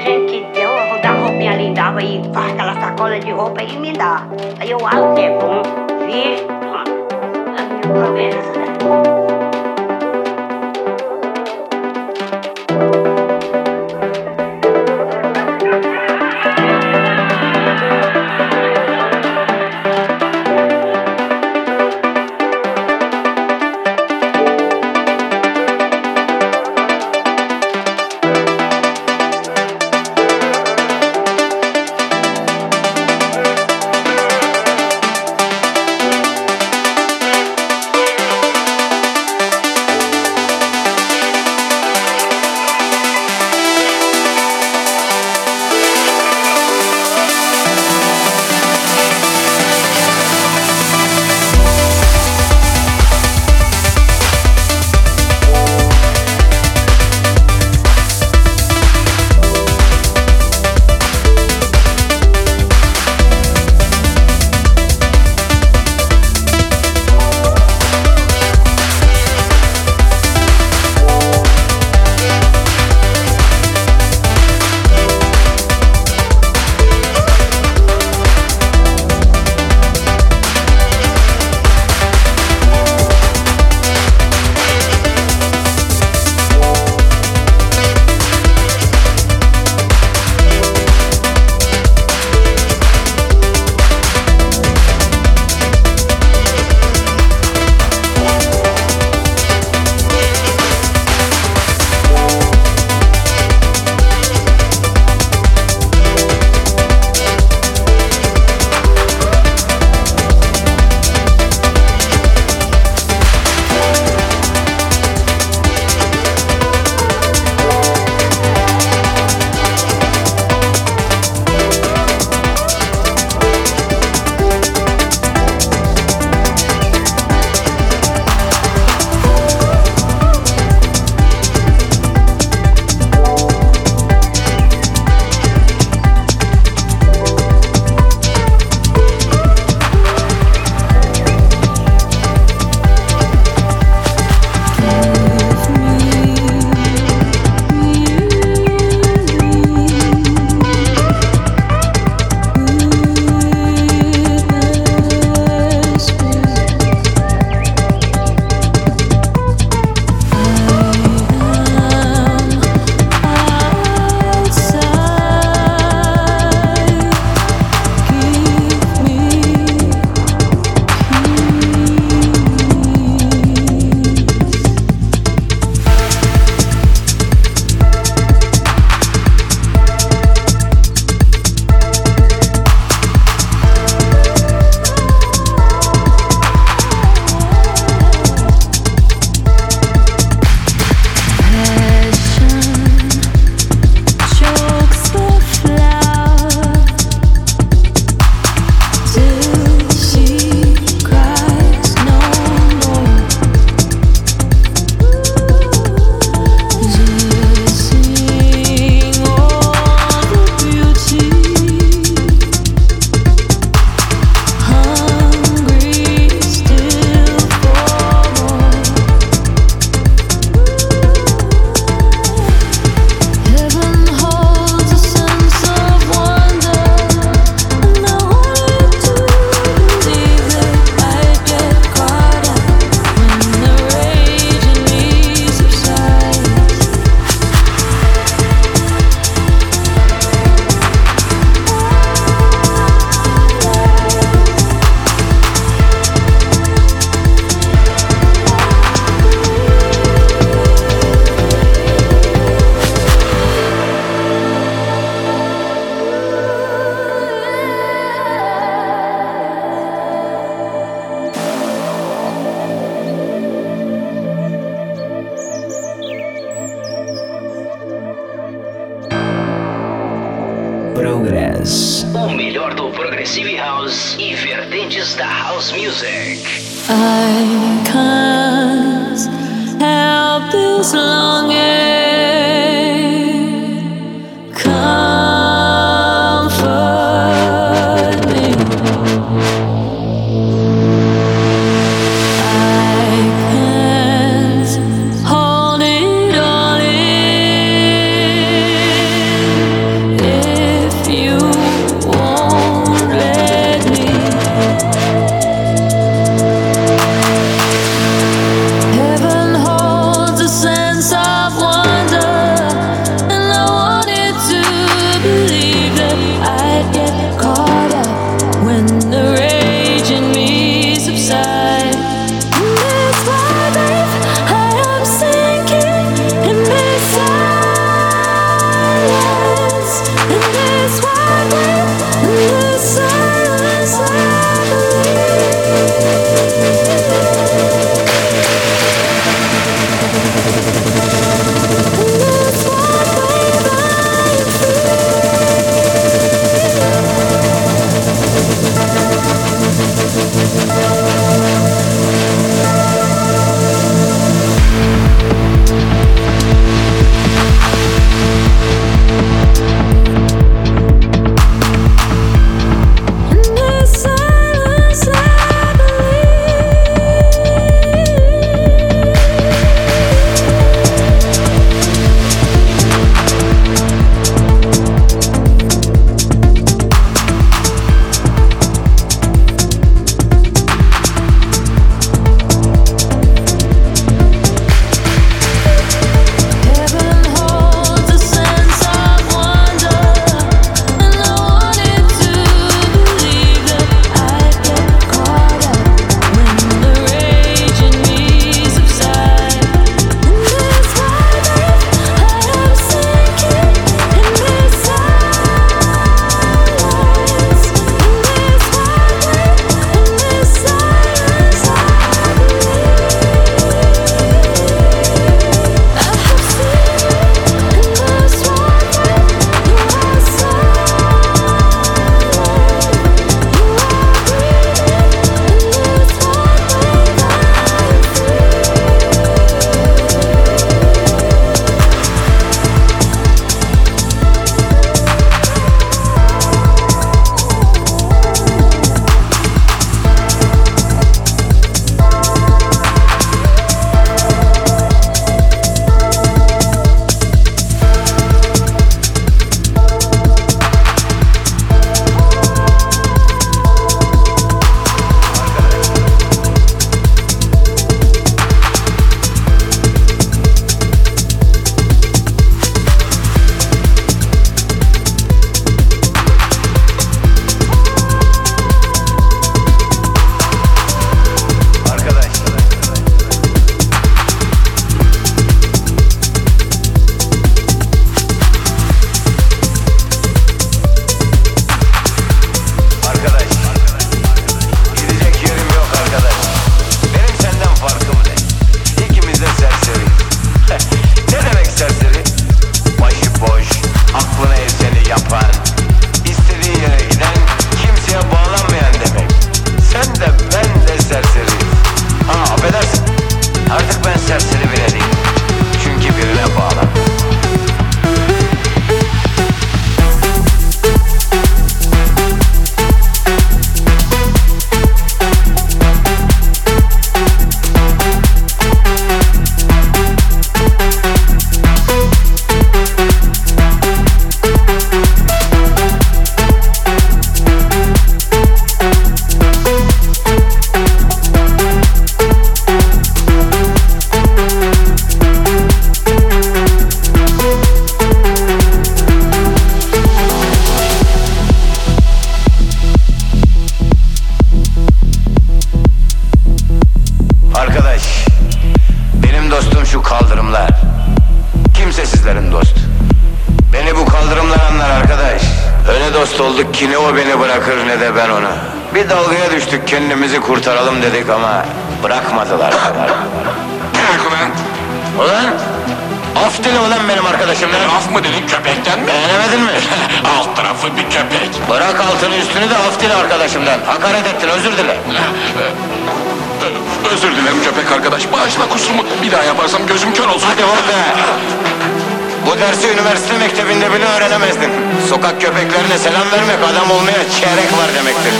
gente deu, eu vou dar roupinha ali, dava e faz aquela sacola de roupa e me dá. Aí eu, acho que é bom, vi, a minha promessa, né? alıyor ne de ben onu. Bir dalgaya düştük kendimizi kurtaralım dedik ama bırakmadılar. kadar. Bırak ulan. Ulan af dile ulan benim arkadaşımdan. Af mı dedin köpekten mi? Beğenemedin mi? alt tarafı bir köpek. Bırak altını üstünü de af dile arkadaşımdan. Hakaret ettin özür dile. Özür dilerim köpek arkadaş. Bağışla kusurumu. Bir daha yaparsam gözüm kör olsun. Hadi orada. Bu dersi üniversite mektebinde bile öğrenemezdin. Sokak köpeklerine selam vermek adam olmaya çeyrek var demektir.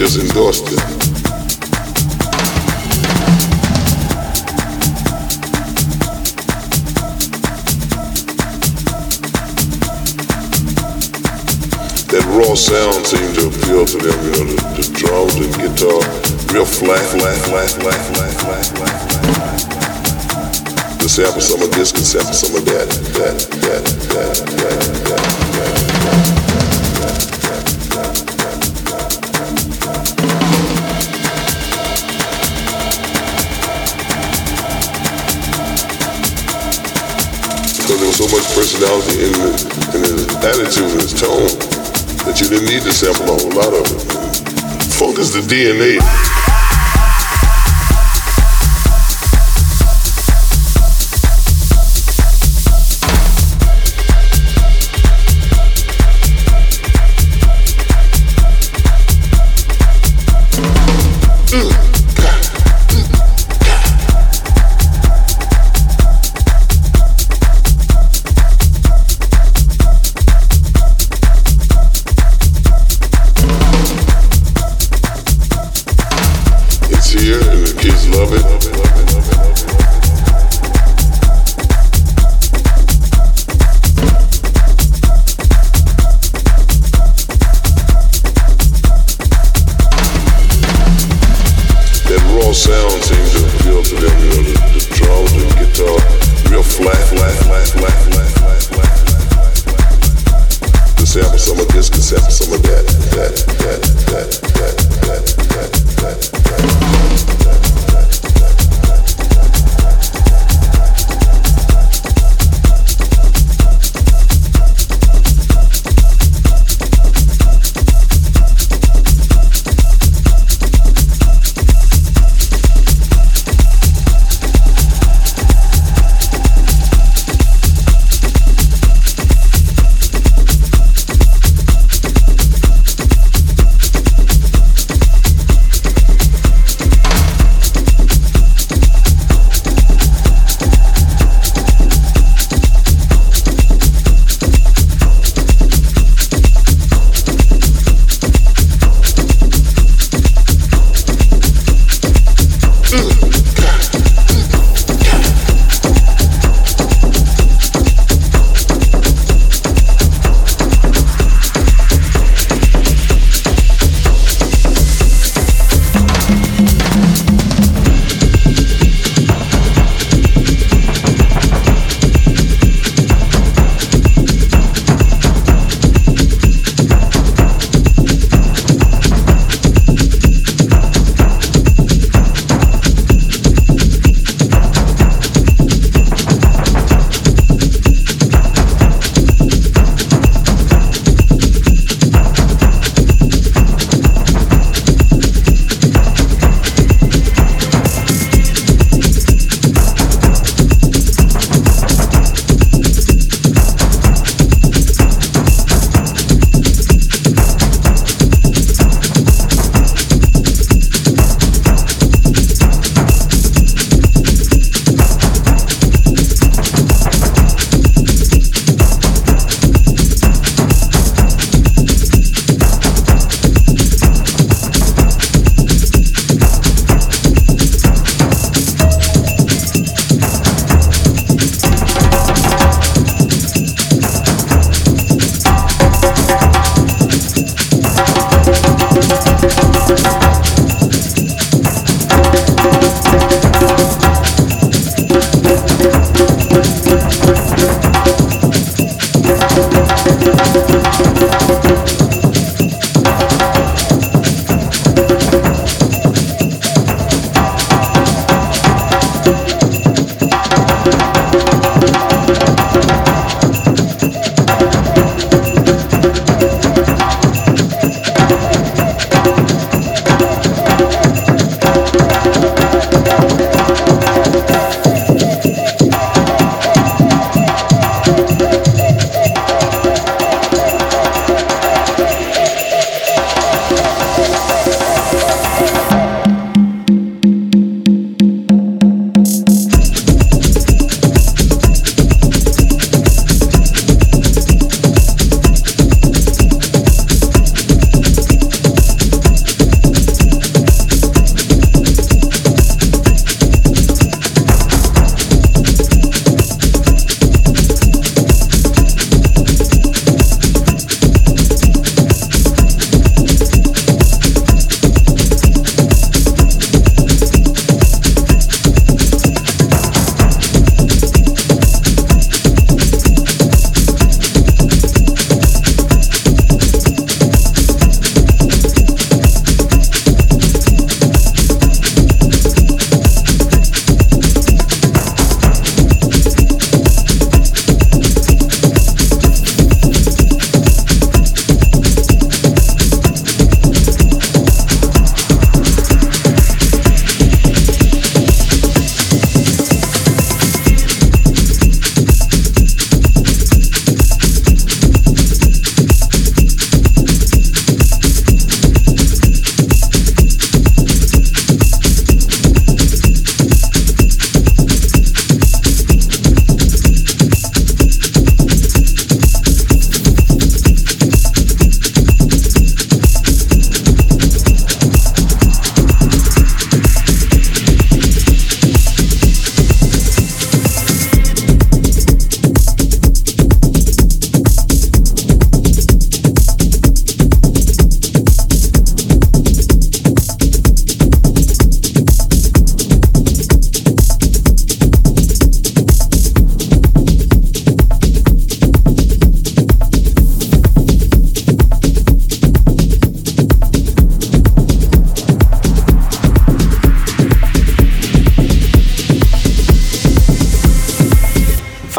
just endorse the DNA.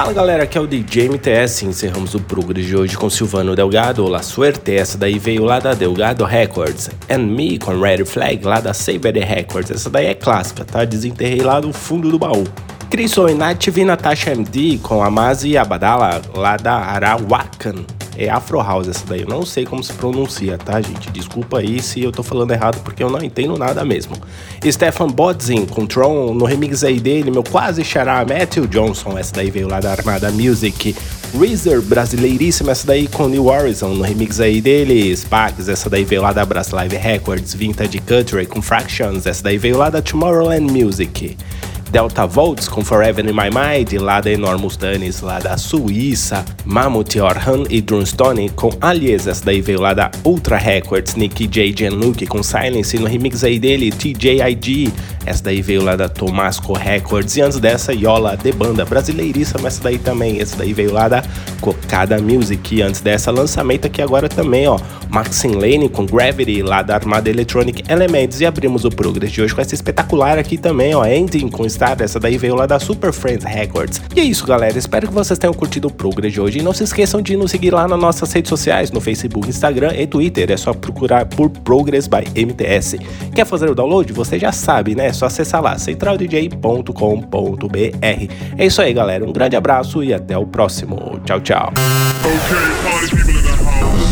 Galera, aqui é o DJ MTS. Encerramos o Progress de hoje com Silvano Delgado, La Suerte. Essa daí veio lá da Delgado Records. And Me com Red Flag lá da Saber Records. Essa daí é clássica, tá? Desenterrei lá do fundo do baú. Chris Oinat e Natasha MD com Amazi Abadala lá da Arawakan. É Afro House essa daí, eu não sei como se pronuncia, tá, gente? Desculpa aí se eu tô falando errado porque eu não entendo nada mesmo. Stefan Bodzin com Tron no remix aí dele, meu quase xará Matthew Johnson, essa daí veio lá da Armada Music. Reezer, brasileiríssima, essa daí com New Horizon no remix aí dele. Spags, essa daí veio lá da Brass Live Records. Vintage Country com Fractions, essa daí veio lá da Tomorrowland Music. Delta Volts com Forever in My Mind, lá da Enormous Danis, lá da Suíça, Mammoth Orhan e Drumstone com Alias, essa daí veio lá da Ultra Records, Nicky J. Gianluca com Silence no remix aí dele, TJID, essa daí veio lá da Tomasco Records, e antes dessa, Yola de banda brasileiríssima, essa daí também, essa daí veio lá da Cocada Music, e antes dessa, lançamento aqui agora também, ó, Maxine Lane com Gravity, lá da Armada Electronic Elements, e abrimos o Progress de hoje com essa espetacular aqui também, ó, Ending com essa daí veio lá da Super Friends Records. E é isso, galera. Espero que vocês tenham curtido o Progress de hoje. E não se esqueçam de nos seguir lá nas nossas redes sociais, no Facebook, Instagram e Twitter. É só procurar por Progress by MTS. Quer fazer o download? Você já sabe, né? É só acessar lá, centraldj.com.br. É isso aí, galera. Um grande abraço e até o próximo. Tchau, tchau.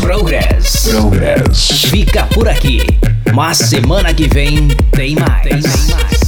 Progress. Progress. Fica por aqui. Mas semana que vem tem mais. Tem mais.